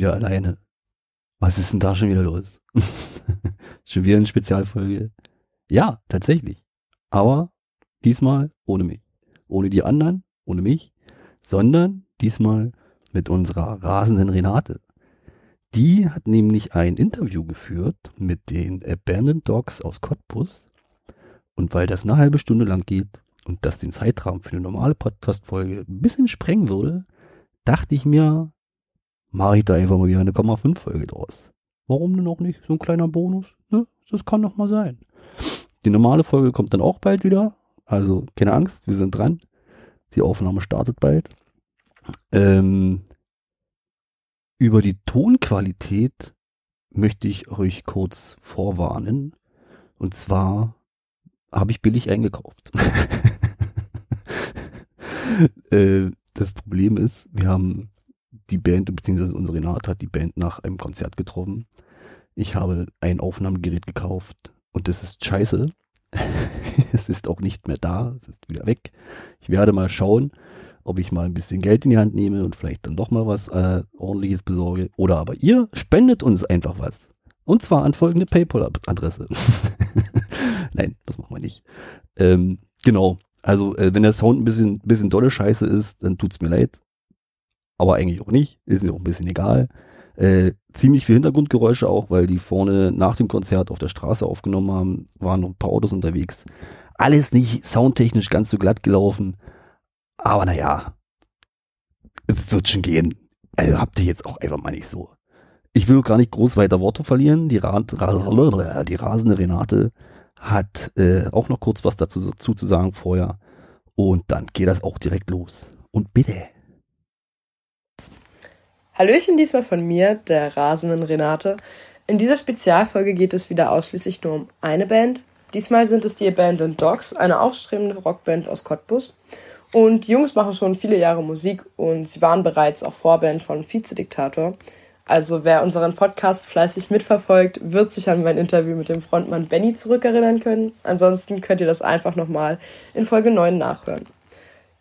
wieder alleine. Was ist denn da schon wieder los? schon wieder eine Spezialfolge. Ja, tatsächlich. Aber diesmal ohne mich. Ohne die anderen, ohne mich, sondern diesmal mit unserer rasenden Renate. Die hat nämlich ein Interview geführt mit den Abandoned Dogs aus Cottbus. Und weil das eine halbe Stunde lang geht und das den Zeitrahmen für eine normale Podcast-Folge ein bisschen sprengen würde, dachte ich mir, mache ich da einfach mal wieder eine 0,5 Folge draus. Warum denn auch nicht? So ein kleiner Bonus, ne? Das kann doch mal sein. Die normale Folge kommt dann auch bald wieder. Also keine Angst, wir sind dran. Die Aufnahme startet bald. Ähm, über die Tonqualität möchte ich euch kurz vorwarnen. Und zwar habe ich billig eingekauft. äh, das Problem ist, wir haben die Band, beziehungsweise unsere Renate hat die Band nach einem Konzert getroffen. Ich habe ein Aufnahmegerät gekauft und das ist scheiße. es ist auch nicht mehr da, es ist wieder weg. Ich werde mal schauen, ob ich mal ein bisschen Geld in die Hand nehme und vielleicht dann doch mal was äh, ordentliches besorge. Oder aber ihr spendet uns einfach was. Und zwar an folgende PayPal-Adresse. Nein, das machen wir nicht. Ähm, genau. Also, äh, wenn der Sound ein bisschen, bisschen dolle Scheiße ist, dann tut's mir leid aber eigentlich auch nicht, ist mir auch ein bisschen egal. Äh, ziemlich viel Hintergrundgeräusche auch, weil die vorne nach dem Konzert auf der Straße aufgenommen haben, waren noch ein paar Autos unterwegs. Alles nicht soundtechnisch ganz so glatt gelaufen, aber naja, es wird schon gehen. Also habt ihr jetzt auch einfach mal nicht so. Ich will gar nicht groß weiter Worte verlieren. Die, Ra die rasende Renate hat äh, auch noch kurz was dazu, dazu zu sagen vorher. Und dann geht das auch direkt los. Und bitte. Hallöchen diesmal von mir, der rasenden Renate. In dieser Spezialfolge geht es wieder ausschließlich nur um eine Band. Diesmal sind es die Abandoned Dogs, eine aufstrebende Rockband aus Cottbus. Und die Jungs machen schon viele Jahre Musik und sie waren bereits auch Vorband von Vizediktator. Also wer unseren Podcast fleißig mitverfolgt, wird sich an mein Interview mit dem Frontmann Benny zurückerinnern können. Ansonsten könnt ihr das einfach nochmal in Folge 9 nachhören.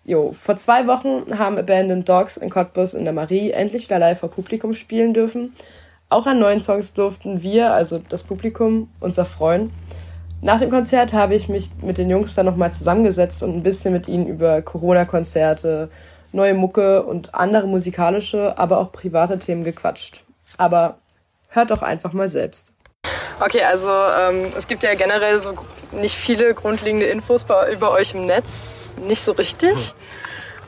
Jo, vor zwei Wochen haben Abandoned Dogs in Cottbus in der Marie endlich wieder live vor Publikum spielen dürfen. Auch an neuen Songs durften wir, also das Publikum, uns erfreuen. Nach dem Konzert habe ich mich mit den Jungs dann nochmal zusammengesetzt und ein bisschen mit ihnen über Corona-Konzerte, neue Mucke und andere musikalische, aber auch private Themen gequatscht. Aber hört doch einfach mal selbst. Okay, also ähm, es gibt ja generell so nicht viele grundlegende Infos bei, über euch im Netz, nicht so richtig.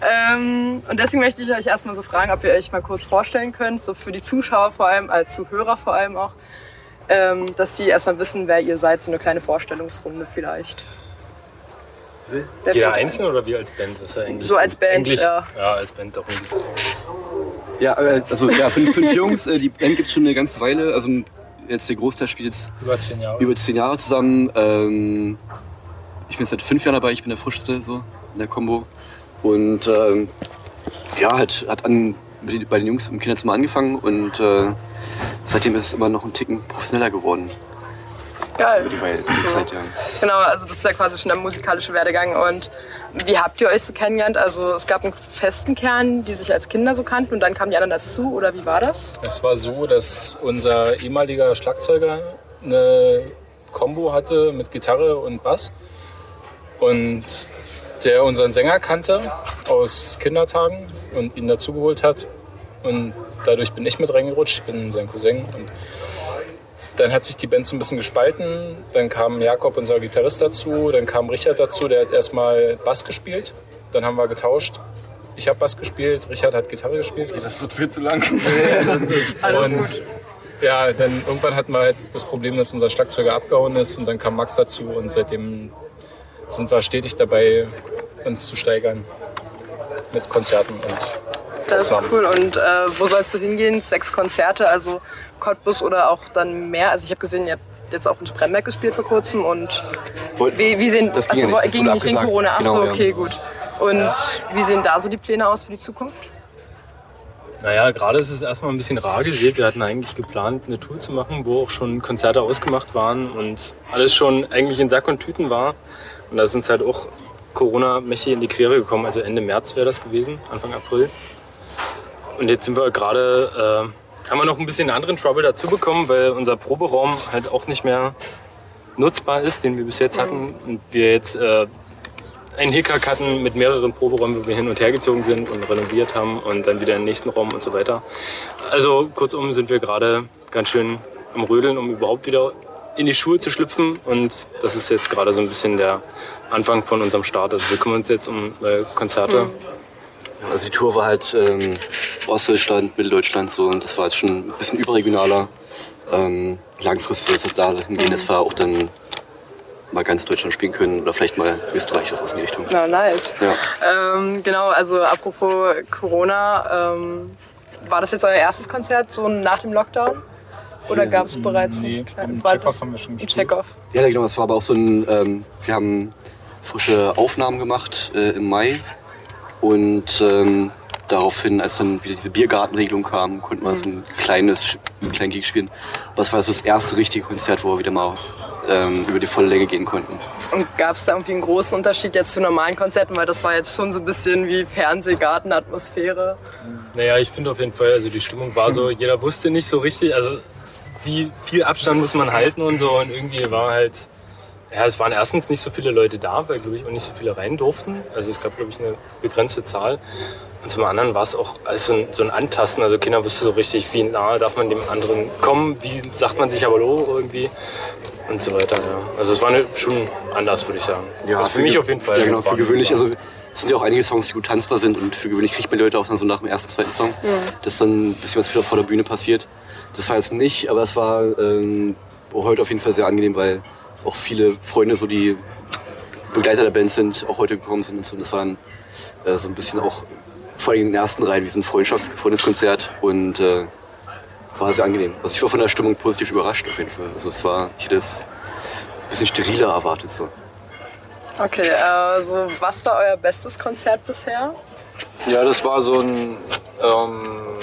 Ähm, und deswegen möchte ich euch erstmal so fragen, ob ihr euch mal kurz vorstellen könnt, so für die Zuschauer vor allem, als Zuhörer vor allem auch, ähm, dass die erstmal wissen, wer ihr seid, so eine kleine Vorstellungsrunde vielleicht. Jeder einzeln oder wir als Band? ist ja eigentlich so als Band, eigentlich, ja. Ja, als Band darum Ja, äh, also ja, fünf, fünf Jungs, äh, die Band gibt es schon eine ganze Weile. Also jetzt der Großteil spielt jetzt über zehn Jahre, über zehn Jahre zusammen. Ähm, ich bin seit fünf Jahren dabei, ich bin der Frischste so in der Combo. Und ähm, ja, halt, hat an, bei den Jungs im Kinderzimmer angefangen und äh, seitdem ist es immer noch ein Ticken professioneller geworden. Geil. Über die, so. Zeit, ja. Genau, also das ist ja quasi schon der musikalische Werdegang. Und wie habt ihr euch so kennengelernt? Also es gab einen festen Kern, die sich als Kinder so kannten und dann kamen die anderen dazu oder wie war das? Es war so, dass unser ehemaliger Schlagzeuger eine Combo hatte mit Gitarre und Bass und der unseren Sänger kannte aus Kindertagen und ihn dazugeholt hat und dadurch bin ich mit reingerutscht, ich bin sein Cousin und dann hat sich die Band so ein bisschen gespalten. Dann kam Jakob, unser Gitarrist, dazu. Dann kam Richard dazu, der hat erstmal Bass gespielt. Dann haben wir getauscht. Ich habe Bass gespielt, Richard hat Gitarre gespielt. Das wird viel zu lang. und ja, dann irgendwann hatten wir halt das Problem, dass unser Schlagzeuger abgehauen ist und dann kam Max dazu und seitdem sind wir stetig dabei, uns zu steigern mit Konzerten und das ist cool. Und äh, wo sollst du hingehen? Sechs Konzerte, also Cottbus oder auch dann mehr? Also ich habe gesehen, ihr habt jetzt auch in Spremberg gespielt vor kurzem und wie, wie sehen, das ging, also, ging nicht wegen Corona, achso, genau, okay, ja. gut. Und ja. wie sehen da so die Pläne aus für die Zukunft? Naja, gerade ist es erstmal ein bisschen rar gesät. Wir hatten eigentlich geplant, eine Tour zu machen, wo auch schon Konzerte ausgemacht waren und alles schon eigentlich in Sack und Tüten war. Und da ist uns halt auch Corona mächtig in die Quere gekommen. Also Ende März wäre das gewesen, Anfang April. Und jetzt sind wir gerade, äh, haben wir noch ein bisschen anderen Trouble dazu bekommen, weil unser Proberaum halt auch nicht mehr nutzbar ist, den wir bis jetzt hatten. Und wir jetzt äh, einen Hickhack hatten mit mehreren Proberäumen, wo wir hin und her gezogen sind und renoviert haben und dann wieder in den nächsten Raum und so weiter. Also kurzum sind wir gerade ganz schön am Rödeln, um überhaupt wieder in die Schuhe zu schlüpfen. Und das ist jetzt gerade so ein bisschen der Anfang von unserem Start. Also wir kümmern uns jetzt um äh, Konzerte. Also die Tour war halt ähm, Ostdeutschland, Mitteldeutschland so und das war jetzt schon ein bisschen überregionaler. Ähm, langfristig soll es da hingehen, dass wir auch dann mal ganz Deutschland spielen können oder vielleicht mal Österreich oder sowas in die Richtung. Na, nice. Ja. Ähm, genau, also apropos Corona, ähm, war das jetzt euer erstes Konzert so nach dem Lockdown? Oder gab es bereits Nee, einen Check-Off das- haben wir schon gespielt. Check-Off. Ja, genau, es war aber auch so ein, ähm, wir haben frische Aufnahmen gemacht äh, im Mai und ähm, daraufhin, als dann wieder diese Biergartenregelung kam, konnten wir so ein kleines, einen kleinen Gig spielen. Das war so das erste richtige Konzert, wo wir wieder mal ähm, über die volle Länge gehen konnten. Und gab es da irgendwie einen großen Unterschied jetzt zu normalen Konzerten? Weil das war jetzt schon so ein bisschen wie Fernsehgartenatmosphäre. Naja, ich finde auf jeden Fall, also die Stimmung war so, jeder wusste nicht so richtig, also wie viel Abstand muss man halten und so und irgendwie war halt, ja, es waren erstens nicht so viele Leute da, weil glaube ich auch nicht so viele rein durften. Also es gab glaube ich eine begrenzte Zahl. Und zum anderen war es auch alles so ein, so ein Antasten, also keiner wusste so richtig, wie nahe darf man dem anderen kommen, wie sagt man sich aber Hallo irgendwie und so weiter. Ja. Also es war eine, schon anders, würde ich sagen. also für, mich ge- auf jeden Fall. Ja, genau, für gewöhnlich, also es sind ja auch einige Songs, die gut tanzbar sind und für gewöhnlich kriegt man die Leute auch dann so nach dem ersten, zweiten Song, dass dann ein bisschen was wieder vor der Bühne passiert. Das war jetzt nicht, aber es war ähm, heute auf jeden Fall sehr angenehm, weil auch viele Freunde, so die Begleiter der Band sind, auch heute gekommen sind und so. Und das war dann äh, so ein bisschen auch vor allem in den ersten Reihen wie so ein Freundschafts Freundeskonzert und äh, war sehr angenehm. Also ich war von der Stimmung positiv überrascht auf jeden Fall. Also es war, ich hätte es ein bisschen steriler erwartet so. Okay, also was war euer bestes Konzert bisher? Ja, das war so ein, ähm,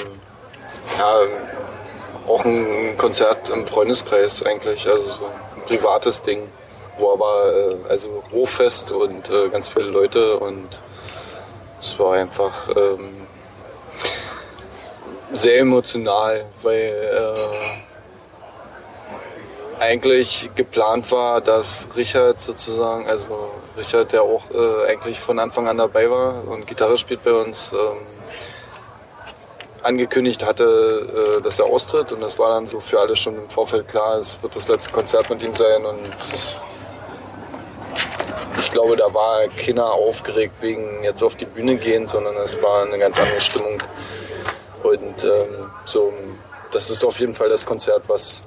ja, auch ein Konzert im Freundeskreis eigentlich, also so privates Ding, wo aber, äh, also Hochfest und äh, ganz viele Leute und es war einfach ähm, sehr emotional, weil äh, eigentlich geplant war, dass Richard sozusagen, also Richard, der auch äh, eigentlich von Anfang an dabei war und Gitarre spielt bei uns, ähm, angekündigt hatte, äh, dass er austritt. Und das war dann so für alle schon im Vorfeld klar, es wird das letzte Konzert mit ihm sein. Und ich glaube, da war keiner aufgeregt wegen jetzt auf die Bühne gehen, sondern es war eine ganz andere Stimmung. Und ähm, so, das ist auf jeden Fall das Konzert, was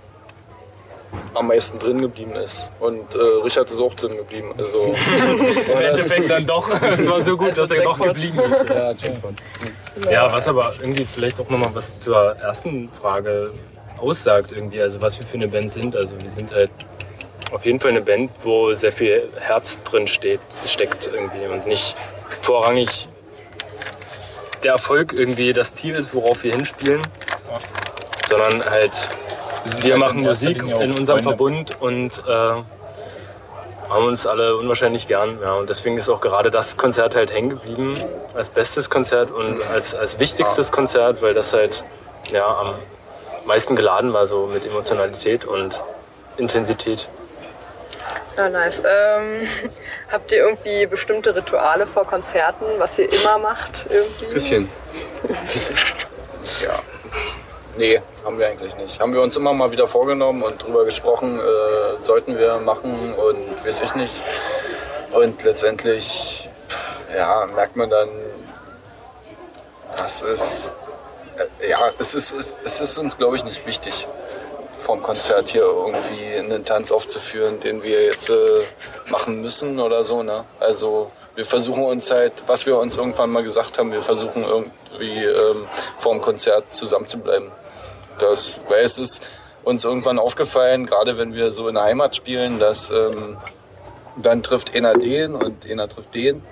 am meisten drin geblieben ist und äh, Richard ist auch drin geblieben, also Im Endeffekt dann doch. Es war so gut, dass er doch geblieben ist. Ja, Jackpot. Ja, was aber irgendwie vielleicht auch nochmal was zur ersten Frage aussagt irgendwie, also was wir für eine Band sind. Also wir sind halt auf jeden Fall eine Band, wo sehr viel Herz drin steht, steckt irgendwie und nicht vorrangig der Erfolg irgendwie das Ziel ist, worauf wir hinspielen, sondern halt wir halt machen Musik in unserem Freunde. Verbund und äh, haben uns alle unwahrscheinlich gern. Ja, und deswegen ist auch gerade das Konzert halt hängen geblieben als bestes Konzert und als, als wichtigstes Konzert, weil das halt ja, am meisten geladen war, so mit Emotionalität und Intensität. Ja, nice. Ähm, habt ihr irgendwie bestimmte Rituale vor Konzerten, was ihr immer macht? Irgendwie? Bisschen. Ja. Nee, haben wir eigentlich nicht. Haben wir uns immer mal wieder vorgenommen und drüber gesprochen, äh, sollten wir machen und weiß ich nicht. Und letztendlich, ja, merkt man dann, das ist, äh, ja, es ist, es, es ist uns, glaube ich, nicht wichtig, vom Konzert hier irgendwie einen Tanz aufzuführen, den wir jetzt äh, machen müssen oder so. Ne? Also wir versuchen uns halt, was wir uns irgendwann mal gesagt haben, wir versuchen irgendwie ähm, vor dem Konzert zusammenzubleiben. Das, weil es ist uns irgendwann aufgefallen, gerade wenn wir so in der Heimat spielen, dass ähm, dann trifft einer den und einer trifft den.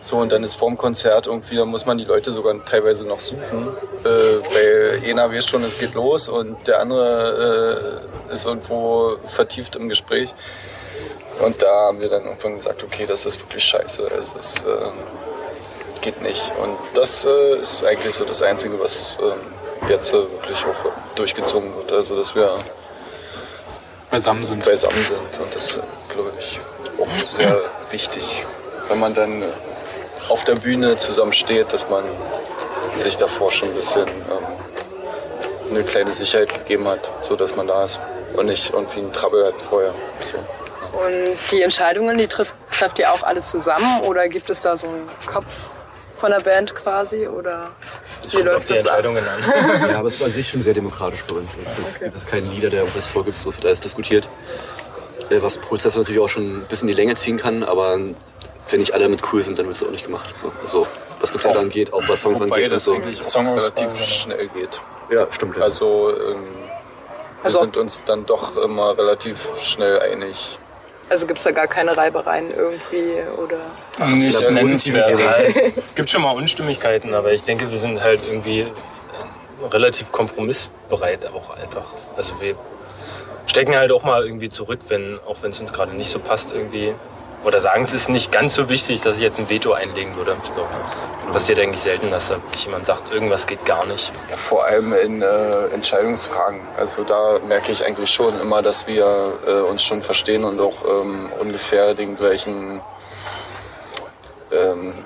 So, und dann ist vorm Konzert irgendwie, da muss man die Leute sogar teilweise noch suchen, äh, weil einer weiß schon, es geht los und der andere äh, ist irgendwo vertieft im Gespräch. Und da haben wir dann irgendwann gesagt, okay, das ist wirklich scheiße. Es ähm, geht nicht. Und das äh, ist eigentlich so das Einzige, was ähm, jetzt äh, wirklich auch durchgezogen wird. Also dass wir Beisammen sind. beisammen sind. Und das ist, glaube ich, auch sehr wichtig, wenn man dann auf der Bühne zusammen steht, dass man sich davor schon ein bisschen ähm, eine kleine Sicherheit gegeben hat, so dass man da ist und nicht irgendwie ein Trouble hat vorher. So. Und die Entscheidungen, die trifft, trefft ihr auch alle zusammen oder gibt es da so einen Kopf von der Band quasi oder auf läuft die das ab? Entscheidungen an. Ja, aber es ist an sich schon sehr demokratisch bei uns. Es ist, Okay. gibt es keinen Leader, der irgendwas vorgibt, so es wird alles diskutiert. Äh, Was Prozesse natürlich auch schon ein bisschen in die Länge ziehen kann, aber wenn nicht alle damit cool sind, dann wird es auch nicht gemacht. So, also, was Konzerte angeht, auch was Songs Wobei angeht. das so. eigentlich auch Songauswahl, relativ genau. schnell geht. Ja, stimmt. Ja. Also ähm, wir Also- sind uns dann doch immer relativ schnell einig. Also gibt es da gar keine Reibereien irgendwie oder Nicht da nennenswert. Es gibt schon mal Unstimmigkeiten, aber ich denke, wir sind halt irgendwie äh, relativ kompromissbereit auch einfach. Also wir stecken halt auch mal irgendwie zurück, wenn, auch wenn es uns gerade nicht so passt irgendwie. Oder sagen, es ist nicht ganz so wichtig, dass ich jetzt ein Veto einlegen würde. Passiert eigentlich selten, dass da wirklich jemand sagt, irgendwas geht gar nicht. Ja, vor allem in äh, Entscheidungsfragen. Also da merke ich eigentlich schon immer, dass wir äh, uns schon verstehen und auch ähm, ungefähr den gleichen ähm,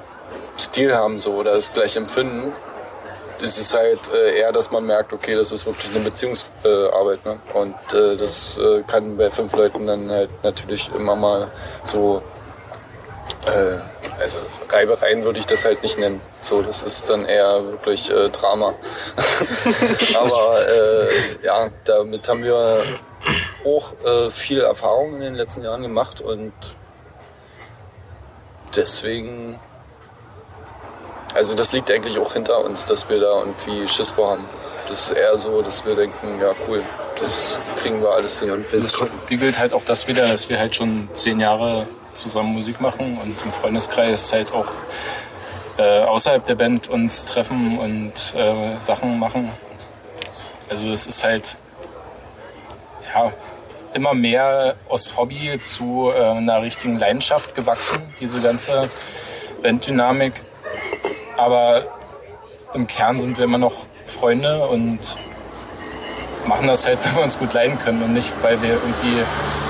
Stil haben so oder das gleiche Empfinden. Es ist halt äh, eher, dass man merkt, okay, das ist wirklich eine Beziehungsarbeit. Arbeit, ne? Und äh, das äh, kann bei fünf Leuten dann halt natürlich immer mal so äh, also Reibereien würde ich das halt nicht nennen. So, das ist dann eher wirklich äh, Drama. Aber äh, ja, damit haben wir auch äh, viel Erfahrung in den letzten Jahren gemacht und deswegen, also das liegt eigentlich auch hinter uns, dass wir da irgendwie Schiss vor haben. Das ist eher so, dass wir denken, ja cool, das kriegen wir alles hin. und Das spiegelt halt auch das wieder, dass wir halt schon zehn Jahre zusammen Musik machen und im Freundeskreis halt auch äh, außerhalb der Band uns treffen und äh, Sachen machen. Also es ist halt ja immer mehr aus Hobby zu äh, einer richtigen Leidenschaft gewachsen, diese ganze Banddynamik. Aber im Kern sind wir immer noch Freunde und machen das halt, weil wir uns gut leiden können und nicht, weil wir irgendwie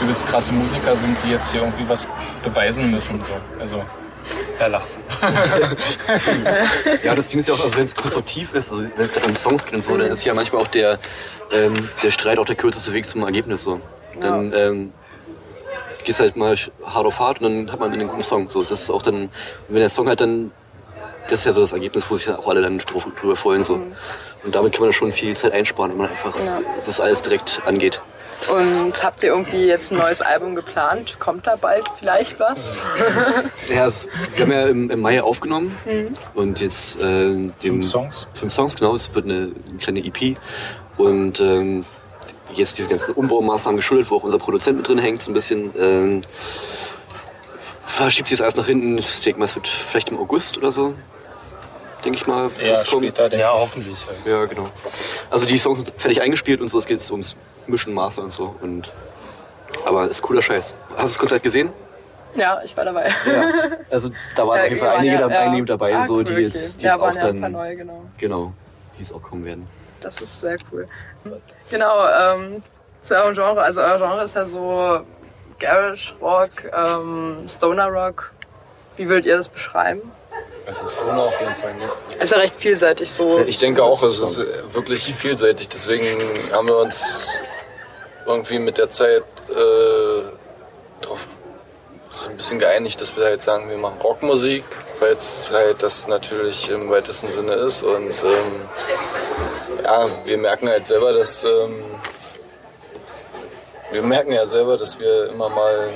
übelst krasse Musiker sind, die jetzt hier irgendwie was beweisen müssen. So. Also, Da lachst Ja, das Ding ist ja auch, also wenn es konstruktiv ist, also wenn es gerade um Songs geht und so, dann ist ja manchmal auch der, ähm, der Streit auch der kürzeste Weg zum Ergebnis so. Dann ähm, gehst halt mal hart auf hart und dann hat man einen guten Song. So, das ist auch dann, wenn der Song halt dann, das ist ja so das Ergebnis, wo sich dann auch alle dann drüber freuen. So. Und damit kann man schon viel Zeit einsparen, wenn man einfach Ja. das alles direkt angeht. Und habt ihr irgendwie jetzt ein neues Album geplant? Kommt da bald vielleicht was? Ja, es, wir haben ja im, im Mai aufgenommen und jetzt äh, dem, fünf Songs. fünf Songs, genau. Es wird eine, eine kleine EP. Und ähm, jetzt diese ganzen Umbaumaßnahmen geschuldet, wo auch unser Produzent mit drin hängt, so ein bisschen. Ähm, verschiebt sich das alles nach hinten. Ich denke mal, es wird vielleicht im August oder so. Denke ich mal. Was kommt. später, denke Ja, ich. hoffentlich. Ja, genau. Also die Songs sind fertig eingespielt und so, es geht ums Mischen, Master und so. Und, aber ist cooler Scheiß. Hast du das Konzert gesehen? Ja, ich war dabei. Ja. Also da waren Ja, auf jeden Fall waren einige, ja- dabei, ja. einige dabei, Ah, so, cool, die okay. jetzt, die ja, jetzt auch ja ein paar dann, neue, genau. genau, die es auch kommen werden. Das ist sehr cool. Genau, ähm, zu eurem Genre. Also euer Genre ist ja so Garage Rock, ähm, Stoner Rock. Wie würdet ihr das beschreiben? Also Stoner auf jeden Fall, ne? Ist ja recht vielseitig so. Ich denke auch, es ist wirklich vielseitig. Deswegen haben wir uns irgendwie mit der Zeit äh, darauf so ein bisschen geeinigt, dass wir halt sagen, wir machen Rockmusik, weil es halt das natürlich im weitesten Sinne ist. Und ähm, ja, wir merken halt selber, dass ähm, wir merken ja selber, dass wir immer mal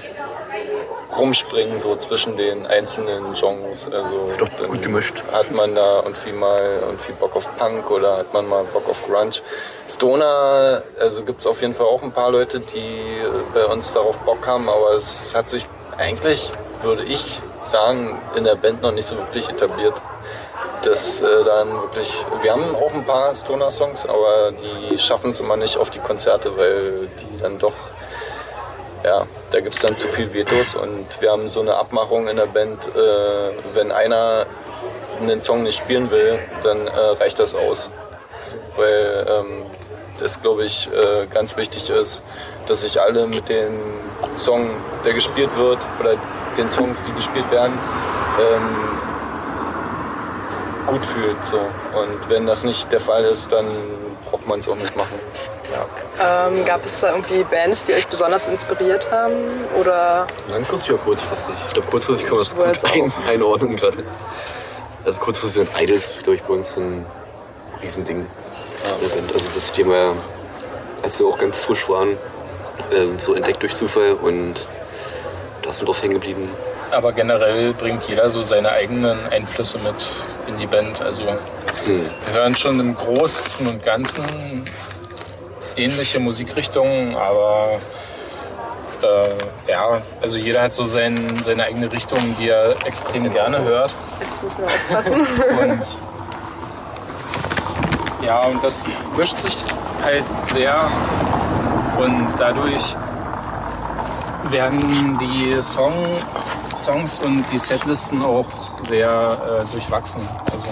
rumspringen so zwischen den einzelnen Genres. Also Doch dann gut gemischt. Hat man da irgendwie mal irgendwie Bock auf Punk oder hat man mal Bock auf Grunge? Stoner, also gibt es auf jeden Fall auch ein paar Leute, die bei uns darauf Bock haben, aber es hat sich eigentlich, würde ich sagen, in der Band noch nicht so wirklich etabliert. Das äh, dann wirklich, wir haben auch ein paar Stoner-Songs, aber die schaffen es immer nicht auf die Konzerte, weil die dann doch ja, da gibt es dann zu viel Vetos und wir haben so eine Abmachung in der Band, äh, wenn einer einen Song nicht spielen will, dann äh, reicht das aus. Weil ähm, das, glaube ich, äh, ganz wichtig ist, dass sich alle mit dem Song, der gespielt wird, oder den Songs, die gespielt werden, ähm, gut fühlt. So. Und wenn das nicht der Fall ist, dann braucht man es auch nicht machen. Ja. Ähm, gab es da irgendwie Bands, die euch besonders inspiriert haben? Oder Langfristig oder kurzfristig? Ich glaube, kurzfristig kann man das gut ein, einordnen gerade. Also kurzfristig und Idols, glaube ich, bei uns so ein Riesending. der Band. Also das Thema, als wir auch ganz frisch waren, ähm, so entdeckt durch Zufall und da ist mir drauf hängen geblieben. Aber generell bringt jeder so seine eigenen Einflüsse mit in die Band. Also Hm. wir hören schon im Großen und Ganzen ähnliche Musikrichtungen, aber äh, ja, also jeder hat so sein, seine eigene Richtung, die er extrem gerne hört. jetzt müssen wir aufpassen. Und ja, und das mischt sich halt sehr und dadurch werden die Song, Songs und die Setlisten auch sehr äh, durchwachsen. Also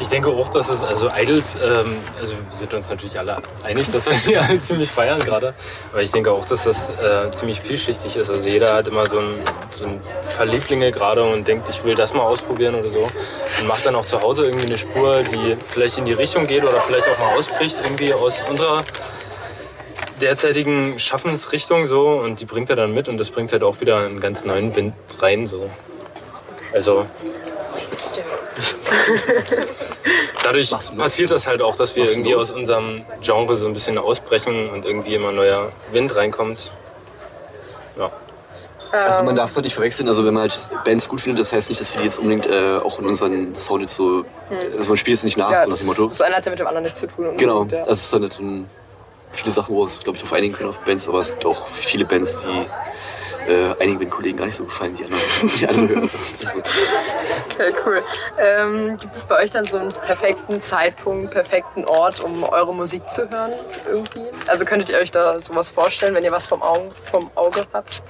Ich denke auch, dass es, also Idols, ähm, also wir sind uns natürlich alle einig, dass wir die alle ziemlich feiern gerade. Aber ich denke auch, dass das äh, ziemlich vielschichtig ist. Also jeder hat immer so ein, so ein paar Lieblinge gerade und denkt, ich will das mal ausprobieren oder so. Und macht dann auch zu Hause irgendwie eine Spur, die vielleicht in die Richtung geht oder vielleicht auch mal ausbricht, irgendwie aus unserer derzeitigen Schaffensrichtung so. Und die bringt er dann mit und das bringt halt auch wieder einen ganz neuen Wind rein so. Also dadurch passiert das halt auch, dass wir irgendwie aus unserem Genre so ein bisschen ausbrechen und irgendwie immer neuer Wind reinkommt. Ja. Also man darf es halt nicht verwechseln. Also wenn man halt Bands gut findet, das heißt nicht, dass wir die jetzt unbedingt äh, auch in unseren Sound jetzt so... Also man spielt es nicht nach, ja, so nach das, dem Motto. das eine hat ja mit dem anderen nichts zu tun. Genau, Ja. das ist dann halt ein, viele Sachen, wo wir uns, glaube ich, auf einigen können auf Bands, aber es gibt auch viele Bands, die äh, einigen Kollegen gar nicht so gefallen, die andere, die andere hören. Also, Okay, cool. Ähm, gibt es bei euch dann so einen perfekten Zeitpunkt, perfekten Ort, um eure Musik zu hören irgendwie? Also könntet ihr euch da sowas vorstellen, wenn ihr was vom Auge, vom Auge habt?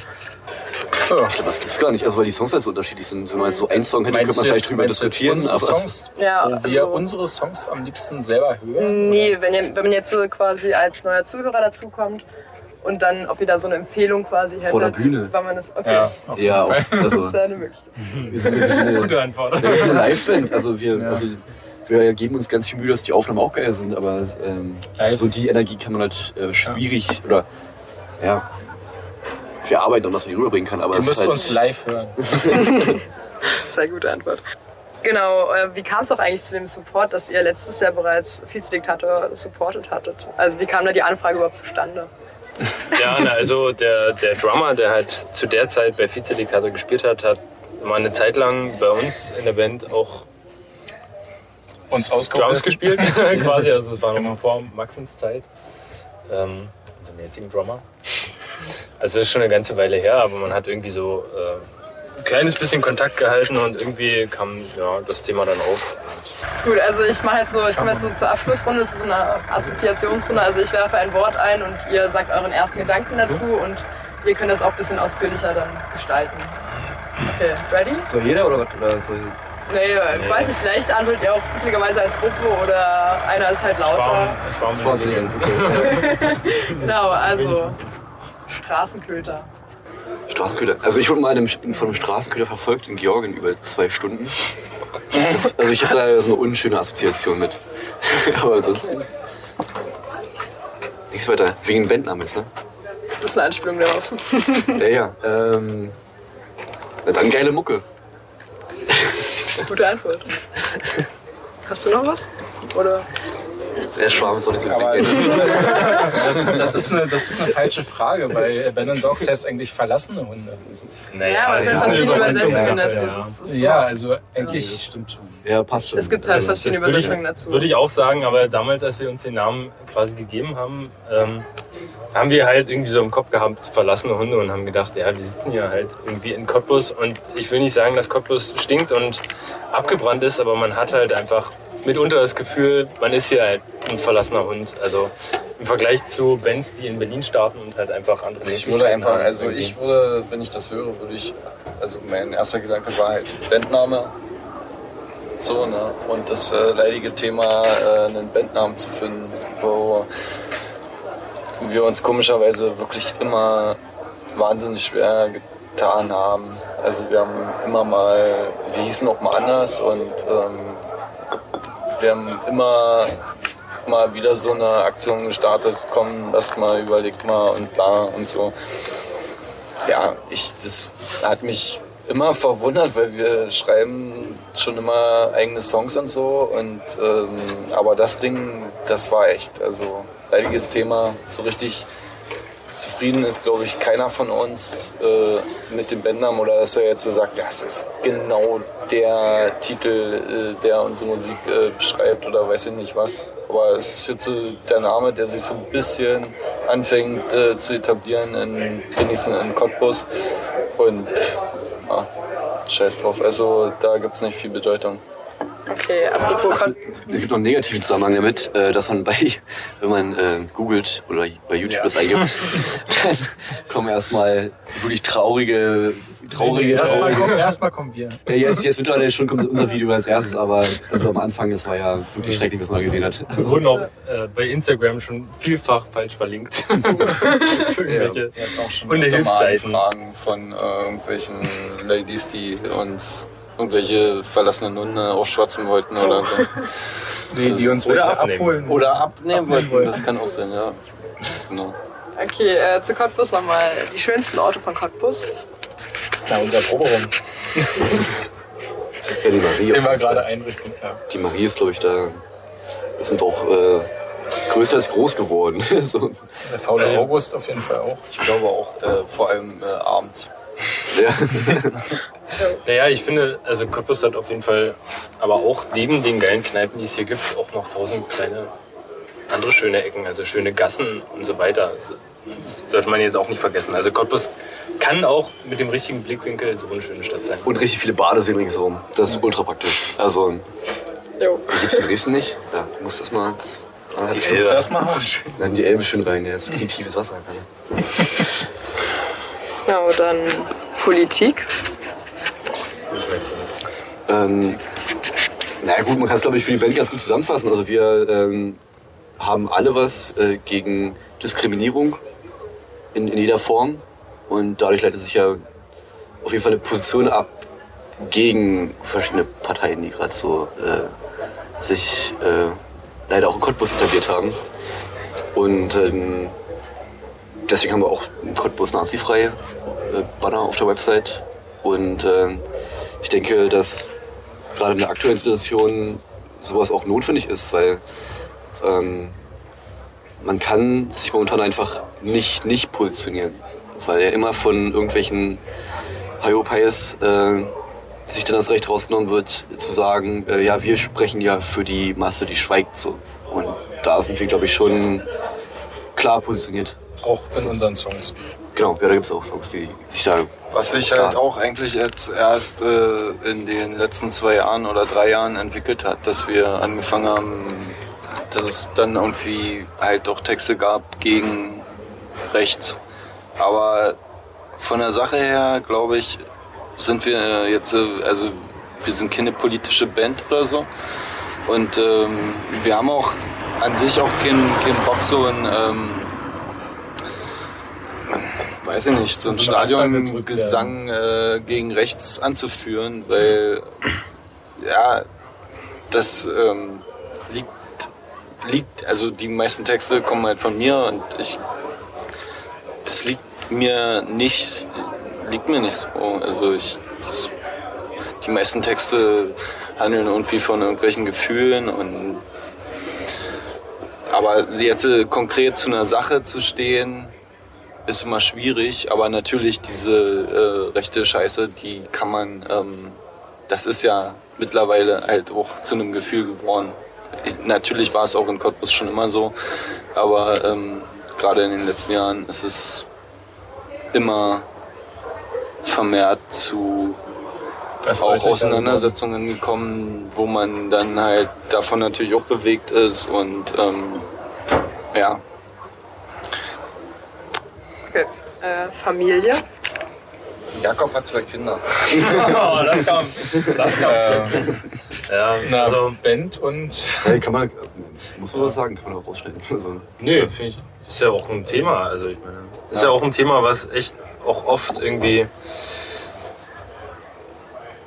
Ich glaube, das gibt's gar nicht, also weil die Songs halt so unterschiedlich sind. Wenn man so einen Song hätte, könnte man vielleicht drüber diskutieren, unsere aber Songs, Ja, wo wir also- unsere Songs am liebsten selber hören? Nee, wenn, ihr, wenn man jetzt so quasi als neuer Zuhörer dazukommt und dann, ob ihr da so eine Empfehlung quasi hättet. Vor der Bühne. Wann man das, okay. Ja, auf ja, auch, Fall. Das also ist ja eine Möglichkeit. wir sind, wir sind eine, Gute Antwort. wir sind eine Liveband, also wir, Ja. also wir geben uns ganz viel Mühe, dass die Aufnahmen auch geil sind, aber ähm, so die Energie kann man halt äh, schwierig oder ja, wir arbeiten daran, dass man rüberbringen kann, aber Ihr es ist müsst halt, uns live hören. Sehr gute Antwort. Genau, äh, wie kam es auch eigentlich zu dem Support, dass ihr letztes Jahr bereits Vizediktator supportet hattet? Also wie kam da die Anfrage überhaupt zustande? Ja, na, also der, der Drummer, der halt zu der Zeit bei Vizediktator gespielt hat, hat mal eine Zeit lang bei uns in der Band auch Uns Drums gespielt, quasi. Also es war noch vor Maxens Zeit. Ähm, unserem jetzigen Drummer. Also das ist schon eine ganze Weile her, aber man hat irgendwie so äh, ein kleines bisschen Kontakt gehalten und irgendwie kam ja, das Thema dann auf. Gut, also ich mache jetzt so, ich komme jetzt so zur Abschlussrunde, das ist so eine Assoziationsrunde. Also ich werfe ein Wort ein und ihr sagt euren ersten Gedanken dazu und ihr könnt das auch ein bisschen ausführlicher dann gestalten. Okay, ready? soll jeder oder was? Oder soll, Nee, ich weiß nicht, vielleicht antwortet ihr auch zufälligerweise als Gruppe oder einer ist halt lauter. Ich war, ich war mit Genau, also Straßenköter. Straßenköder. Also ich wurde mal in einem, von einem Straßenköder verfolgt in Georgien über zwei Stunden. Das, also ich habe da so eine unschöne Assoziation mit. Aber ansonsten. Nichts weiter. Wegen dem Bandnamen jetzt, ne? Das ist eine Anspielung darauf. Ja, ja. Ähm, dann geile Mucke. Gute Antwort. Hast du noch was? Oder? Der Schwarm ist doch nicht dick. das, ist, das, ist eine, das ist eine falsche Frage, weil Abandoned Dogs heißt eigentlich verlassene Hunde. Naja, Ja, aber es eine verschiedene Übersetzung, Übersetzungen ja. dazu. Ja. Ist, ist Ja, so. also eigentlich stimmt schon. Ja, passt schon. Es gibt halt verschiedene das würde ich- Übersetzungen dazu. Würde ich auch sagen, aber damals, als wir uns den Namen quasi gegeben haben, ähm, haben wir halt irgendwie so im Kopf gehabt, verlassene Hunde und haben gedacht, ja, wir sitzen hier halt irgendwie in Cottbus und ich will nicht sagen, dass Cottbus stinkt und abgebrannt ist, aber man hat halt einfach mitunter das Gefühl, man ist hier halt ein verlassener Hund. Also im Vergleich zu Bands, die in Berlin starten und halt einfach andere Ich würde Möglichkeiten einfach, haben, also irgendwie. ich würde, wenn ich das höre, würde ich, also mein erster Gedanke war halt Bandname. So, ne? Und das äh, leidige Thema, äh, einen Bandnamen zu finden, wo wir uns komischerweise wirklich immer wahnsinnig schwer getan haben. Also wir haben immer mal, wir hießen auch mal anders und ähm, wir haben immer mal wieder so eine Aktion gestartet, komm, lasst mal, überlegt mal und bla und so. Ja, ich, das hat mich immer verwundert, weil wir schreiben schon immer eigene Songs und so und ähm, aber das Ding, das war echt, also leidiges Thema, so richtig zufrieden ist, glaube ich, keiner von uns äh, mit dem Bandnamen oder dass er jetzt sagt, das ist genau der Titel, äh, der unsere Musik äh, beschreibt oder weiß ich nicht was. Aber es ist jetzt so der Name, der sich so ein bisschen anfängt äh, zu etablieren in wenigstens in Cottbus. Und pff, ja, scheiß drauf. Also da gibt es nicht viel Bedeutung. Okay, apropos Kon Es gibt noch einen negativen Zusammenhang damit, äh, dass man bei, wenn man äh, googelt oder bei YouTube Ja. das eingibt, dann kommen erstmal wirklich traurige, traurige, Erstmal kommen, erstmal kommen wir. Ja, jetzt, jetzt mittlerweile schon kommt unser Video als erstes, aber also am Anfang, das war ja wirklich schrecklich, was man gesehen hat. Wir wurden auch äh, bei Instagram schon vielfach falsch verlinkt. Für irgendwelche. Wir hatten auch schon Hilfsseiten. Anfragen von äh, irgendwelchen Ladies, die uns irgendwelche verlassene Nunnen aufschwatzen wollten oder so. Nee, die uns Oder welche abnehmen. abholen. Oder abnehmen Abnehmen wollten, wollten. das kann auch sein, ja. Genau. Okay, äh, zu Cottbus nochmal. Die schönsten Orte von Cottbus. Na, unser Proberaum, Ja, die Marie, den wir gerade einrichten. Ja. die Marie ist, glaube ich, da, das sind auch äh, größer als groß geworden. so, Der faule Also- August auf jeden Fall auch. Ich glaube auch äh, vor allem äh, abends. Ja. Naja, ich finde, also Cottbus hat auf jeden Fall, aber auch neben den geilen Kneipen, die es hier gibt, auch noch tausend kleine andere schöne Ecken, also schöne Gassen und so weiter. Also, sollte man jetzt auch nicht vergessen. Also Cottbus kann auch mit dem richtigen Blickwinkel so eine schöne Stadt sein. Und richtig viele Badeseen ringsherum. Das ist ultra praktisch. Also, Jo. gibt's in Dresden nicht? Ja, du musst das mal. Das, Die Elbe. du erstmal haben. Dann die Elbe schön rein, ja, ist kein tiefes Wasser. Ja, und dann Politik. Ähm, naja gut, man kann es glaube ich für die Band ganz gut zusammenfassen. Also wir ähm, haben alle was äh, gegen Diskriminierung in, in jeder Form und dadurch leitet sich ja auf jeden Fall eine Position ab gegen verschiedene Parteien, die gerade so äh, sich äh, leider auch in Cottbus etabliert haben. Und ähm, deswegen haben wir auch einen Cottbus nazifrei Banner auf der Website und ähm, ich denke, dass gerade in der aktuellen Situation sowas auch notwendig ist, weil ähm, man kann sich momentan einfach nicht nicht positionieren, weil ja immer von irgendwelchen Hayopais äh, sich dann das Recht rausgenommen wird, zu sagen, äh, ja, wir sprechen ja für die Masse, die schweigt so. Und da sind wir, glaube ich, schon klar positioniert. Auch in unseren Songs. Genau, ja, da gibt es auch Songs, die sich da Was sich halt auch eigentlich jetzt erst äh, in den letzten zwei Jahren oder drei Jahren entwickelt hat, dass wir angefangen haben, dass es dann irgendwie halt doch Texte gab gegen rechts. Aber von der Sache her, glaube ich, sind wir jetzt, äh, also wir sind keine politische Band oder so. Und ähm, wir haben auch an sich auch keinen keinen Bock, so ein, ähm, weiß ich nicht, so ein So eine Raster gedrückt Stadiongesang äh, gegen rechts anzuführen, weil ja, das ähm, liegt, liegt, also die meisten Texte kommen halt von mir und ich, das liegt mir nicht, liegt mir nicht so. Also ich, das, die meisten Texte handeln irgendwie von irgendwelchen Gefühlen und aber jetzt äh, konkret zu einer Sache zu stehen, ist immer schwierig, aber natürlich diese äh, rechte Scheiße, die kann man, ähm, das ist ja mittlerweile halt auch zu einem Gefühl geworden. Ich, natürlich war es auch in Cottbus schon immer so, aber ähm, gerade in den letzten Jahren ist es immer vermehrt zu Das auch Auseinandersetzungen gekommen, wo man dann halt davon natürlich auch bewegt ist und ähm, ja, Äh, Familie. Jakob hat zwei Kinder. Oh, das kam. Das kam. ja, Na, also, Band und Hey, kann man, muss man was sagen, kann man auch rausschneiden. Also, nö, finde ich. Ist ja auch ein Thema. Also, ich meine, ist ja auch ein Thema, was echt auch oft irgendwie.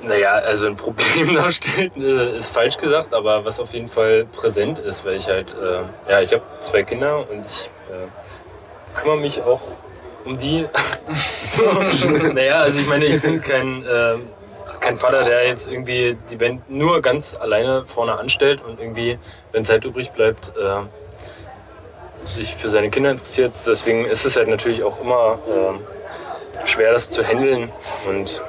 Naja, also ein Problem darstellt, äh, ist falsch gesagt, aber was auf jeden Fall präsent ist, weil ich halt, äh, ja, ich habe zwei Kinder und ich äh, kümmere mich auch um die. naja, also ich meine, ich bin kein, äh, kein Vater, der jetzt irgendwie die Band nur ganz alleine vorne anstellt und irgendwie, wenn Zeit übrig bleibt, äh, sich für seine Kinder interessiert. Deswegen ist es halt natürlich auch immer äh, schwer, das zu handeln. Und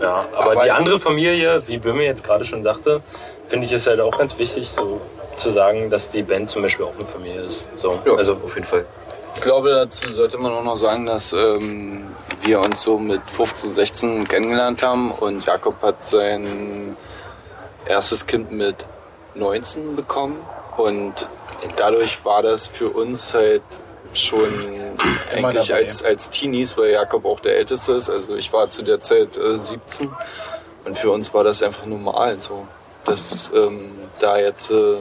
ja, aber, Aber- die andere Familie, wie Böhme jetzt gerade schon sagte, finde ich es halt auch ganz wichtig, so zu sagen, dass die Band zum Beispiel auch eine Familie ist. So, ja, also auf jeden Fall. Ich glaube, dazu sollte man auch noch sagen, dass ähm, wir uns so mit 15, 16 kennengelernt haben und Jakob hat sein erstes Kind mit 19 bekommen und dadurch war das für uns halt schon eigentlich dabei. als, als Teenies, weil Jakob auch der Älteste ist. Also ich war zu der Zeit äh, 17 und für uns war das einfach normal so, dass ähm, da jetzt äh,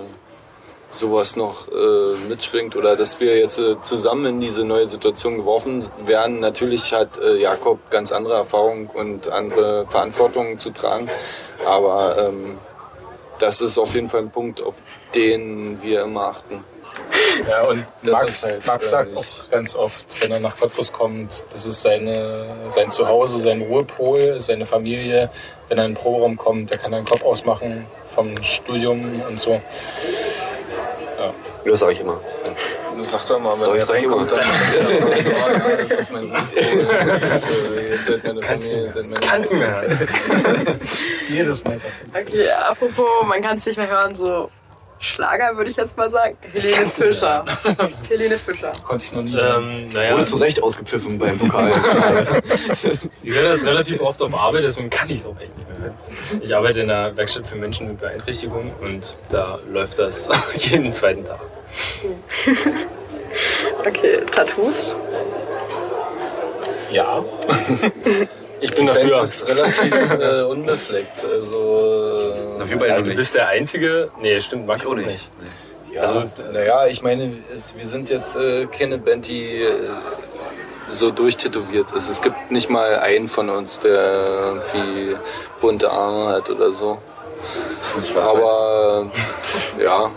sowas noch äh, mitschwingt oder dass wir jetzt äh, zusammen in diese neue Situation geworfen werden. Natürlich hat äh, Jakob ganz andere Erfahrungen und andere Verantwortungen zu tragen, aber ähm, das ist auf jeden Fall ein Punkt, auf den wir immer achten. Ja, und Das Max, halt, Max äh, sagt auch ganz oft, wenn er nach Cottbus kommt, das ist seine, sein Zuhause, sein Ruhepol, seine Familie. Wenn er in den Proberaum kommt, der kann den Kopf ausmachen vom Studium und so. Das sage ich immer. Das sagt er mal, wenn er sagen, reinkommt, dann ja, das ist mein Ruhepol. Jetzt seid meine Kannst Familie, du seid meine kannst du mehr. Jedes Mal. Okay, apropos, man kann es nicht mehr hören, so Schlager würde ich jetzt mal sagen. Helene Fischer. Helene Fischer. Konnte ich noch nie. Ähm, naja, Wurde zu Recht ausgepfiffen beim Pokal. ich höre das relativ oft auf Arbeit, deswegen kann ich es auch echt nicht mehr hören. Ich arbeite in einer Werkstatt für Menschen mit Beeinträchtigung und da läuft das jeden zweiten Tag. Okay, Tattoos. ja. Ich bin dafür. ist relativ äh, unbefleckt. Also, Na, wir beide Ja, du nicht. bist der Einzige. Nee, stimmt, Max auch nicht. Ja, also, naja, ich meine, es, wir sind jetzt äh, keine Band, die äh, so durchtätowiert ist. Es gibt nicht mal einen von uns, der irgendwie bunte Arme hat oder so. Aber äh, ja.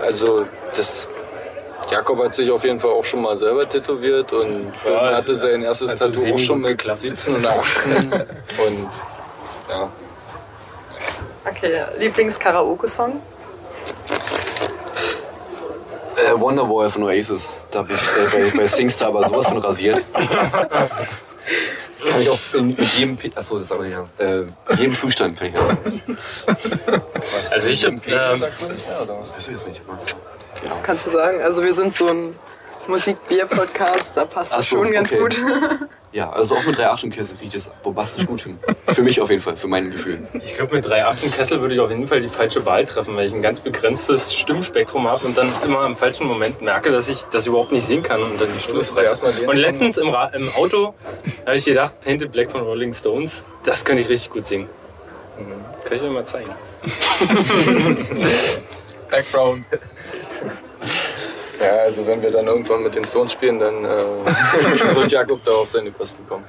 Also das Jakob hat sich auf jeden Fall auch schon mal selber tätowiert und Ja, hatte sein erstes Tattoo auch schon mit geklappt. 17 oder 18 und ja. Okay, Lieblings-Karaoke-Song. Äh, Wonderwall von Oasis. Da habe ich äh, bei, bei Singstar aber sowas von rasiert. Kann ich auch in, in jedem, P- achso, das aber ja, äh, jedem Zustand kann ich das. Was, Also ich ähm, sagt man nicht mehr, oder was? Das weiß ich nicht. was. Genau. Kannst du sagen? Also wir sind so ein Musik-Bier-Podcast, da passt Ach das so, schon ganz okay. gut. Ja, also auch mit 3,8 Käse riecht es bombastisch gut hin. Für mich auf jeden Fall, für mein Gefühl. Ich glaube, mit 3,8 im Kessel würde ich auf jeden Fall die falsche Wahl treffen, weil ich ein ganz begrenztes Stimmspektrum habe und dann immer im falschen Moment merke, dass ich das überhaupt nicht singen kann und dann die Stimme fresse. Und letztens im, Ra im Auto habe ich gedacht, Painted Black von Rolling Stones, das könnte ich richtig gut singen. Kann ich euch mal zeigen. Background. Ja, also wenn wir dann irgendwann mit den Stones spielen, dann äh, wird Jakob da auf seine Kosten kommen.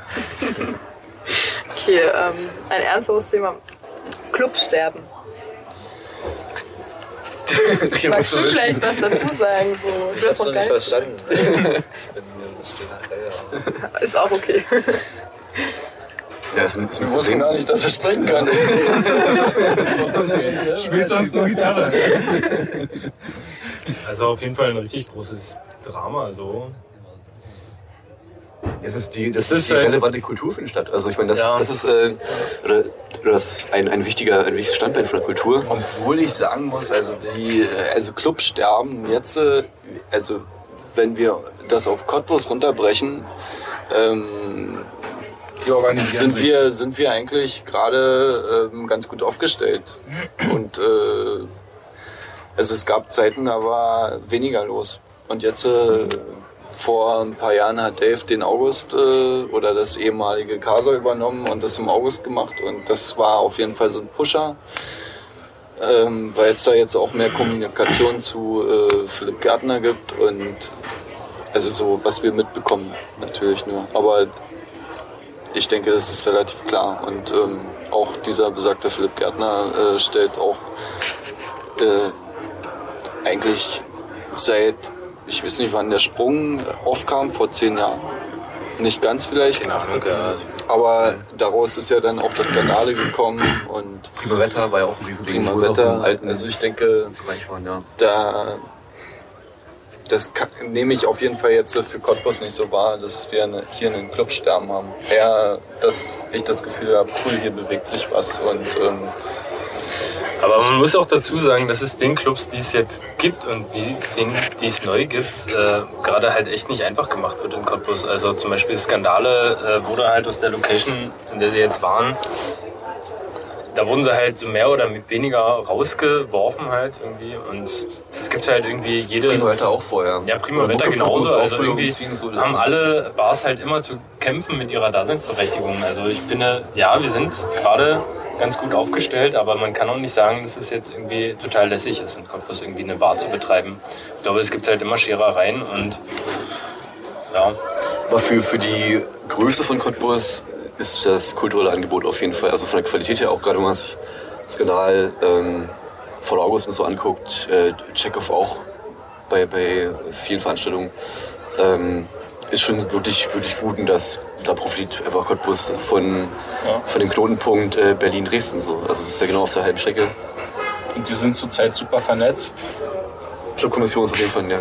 Okay, ähm, ein ernsteres Thema. Clubsterben. Magst du vielleicht was dazu sagen? So, du Ich hast hab's noch nicht verstanden. Ich bin hier Reihe. Ist auch okay. Ja, ist, ist Wir wussten gar nicht, dass er sprechen kann. Spielt sonst nur Gitarre. Also auf jeden Fall ein richtig großes Drama. So. Das ist die, das Das ist die relevante Kultur für eine Stadt. Also ich meine, das, Ja. das ist, äh, oder, oder das ist ein, ein, wichtiger, ein wichtiges Standbein von der Kultur. Obwohl ich sagen muss, also die, äh, also Clubsterben jetzt, äh, also wenn wir das auf Cottbus runterbrechen, ähm, Die sind sich. wir, sind wir eigentlich gerade ähm, ganz gut aufgestellt. Und äh, also es gab Zeiten, da war weniger los. Und jetzt äh, vor ein paar Jahren hat Dave den August äh, oder das ehemalige Casa übernommen und das im August gemacht und das war auf jeden Fall so ein Pusher, ähm, weil es da jetzt auch mehr Kommunikation zu äh, Philipp Gärtner gibt und also so, was wir mitbekommen natürlich nur. Aber ich denke, das ist relativ klar und ähm, auch dieser besagte Philipp Gärtner äh, stellt auch äh, eigentlich seit, ich weiß nicht, wann der Sprung aufkam, vor zehn Jahren. Nicht ganz vielleicht. Keine Ahnung, ja. Aber daraus ist ja dann auch das Skandale gekommen und Prima Wetter war ja auch ein Riesending. prima Wetter. alten Also ich denke, Bereich waren, ja. da das kann, nehme ich auf jeden Fall jetzt für Cottbus nicht so wahr, dass wir eine, hier einen Clubsterben haben. Eher, dass ich das Gefühl habe, cool, hier bewegt sich was und ähm, Aber man muss auch dazu sagen, dass es den Clubs, die es jetzt gibt und die, die es neu gibt, äh, gerade halt echt nicht einfach gemacht wird in Cottbus. Also zum Beispiel Skandale äh, wurde halt aus der Location, in der sie jetzt waren, da wurden sie halt so mehr oder weniger rausgeworfen halt irgendwie und es gibt halt irgendwie jede... Prima Wetter auch vorher. Ja, Prima Wetter genauso. Also irgendwie so, haben alle Bars halt immer zu kämpfen mit ihrer Daseinsberechtigung. Also ich finde, ja, wir sind gerade ganz gut aufgestellt, aber man kann auch nicht sagen, dass es jetzt irgendwie total lässig ist, in Cottbus irgendwie eine Bar zu betreiben. Ich glaube, es gibt halt immer Scherereien und ja, Aber für, für die Größe von Cottbus ist das kulturelle Angebot auf jeden Fall, also von der Qualität her auch gerade, wenn man sich das Kanal ähm, von August so anguckt, äh, Check-off auch bei, bei vielen Veranstaltungen, ähm, ist schon wirklich, wirklich gut und das, da profitiert einfach Cottbus von, Ja. von dem Knotenpunkt äh, Berlin-Dresden so. Also das ist ja genau auf der halben Strecke. und wir sind zurzeit super vernetzt Clubkommission ist auf jeden Fall, ja.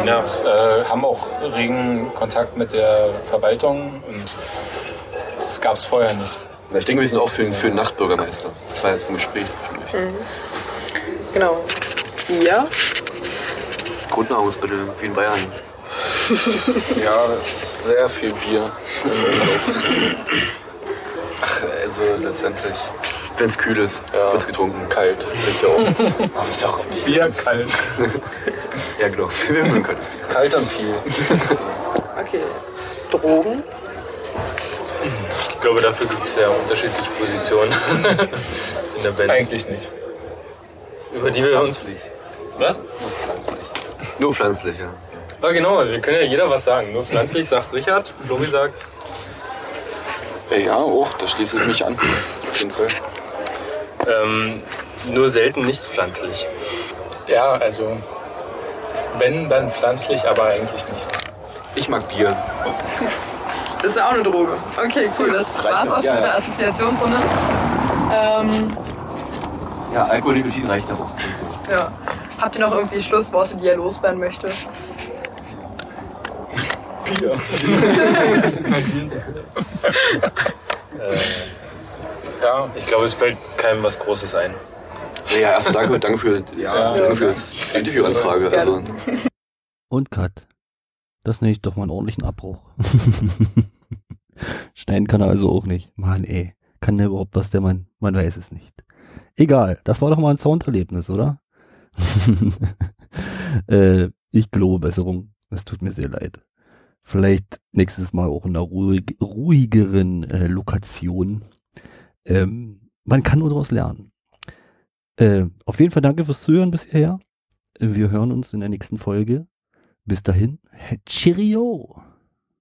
Und Ja. äh, haben auch regen Kontakt mit der Verwaltung und das gab es vorher nicht. Ja, ich denke, wir sind auch für, für einen Nachtbürgermeister. Das war jetzt ein Gespräch zwischendurch. Genau. Ja. Grundnahrungs bitte, wie in Bayern. Ja, es ist sehr viel Bier im Umlauf. Ach, also letztendlich Wenn es kühl ist, Ja. wird's getrunken. kalt. Bitte auch. aber ist auch Bier kalt. Ja, genau. Wir mögen kaltes Bier. Kalt und viel. Okay. Drogen. Ich glaube, dafür gibt es ja unterschiedliche Positionen in der Band, Eigentlich nicht. über die wir uns... Was? Nur pflanzlich, ja. Ah, genau, wir können ja jeder was sagen. Nur pflanzlich sagt Richard, Flori sagt Ja, auch, da schließe ich mich an. Auf jeden Fall. ähm, nur selten nicht pflanzlich. Ja, also wenn, dann pflanzlich, aber eigentlich nicht. Ich mag Bier. Das ist ja auch eine Droge. Okay, cool. Das war's auch schon Ja, mit ja. der Assoziationsrunde. Ähm, Ja, Alkohol, Nikotin reicht aber auch. ja. Habt ihr noch irgendwie Schlussworte, die ihr loswerden möchtet? Bier. Äh, ja, ich glaube, es fällt keinem was Großes ein. Ja, ja erstmal danke, danke für, ja, Ja. danke für das Interviewanfrage. Also, Und Cut. Das nenne ich doch mal einen ordentlichen Abbruch. Schneiden kann er also auch nicht. Mann, ey. Kann der überhaupt was, der Mann? Man weiß es nicht. Egal. Das war doch mal ein Sounderlebnis, oder? äh, ich glaube Besserung. Es tut mir sehr leid. Vielleicht nächstes Mal auch in einer ruhig, ruhigeren äh, Lokation. Ähm, man kann nur daraus lernen. Äh, auf jeden Fall danke fürs Zuhören bis hierher. Wir hören uns in der nächsten Folge. Bis dahin, Cheerio!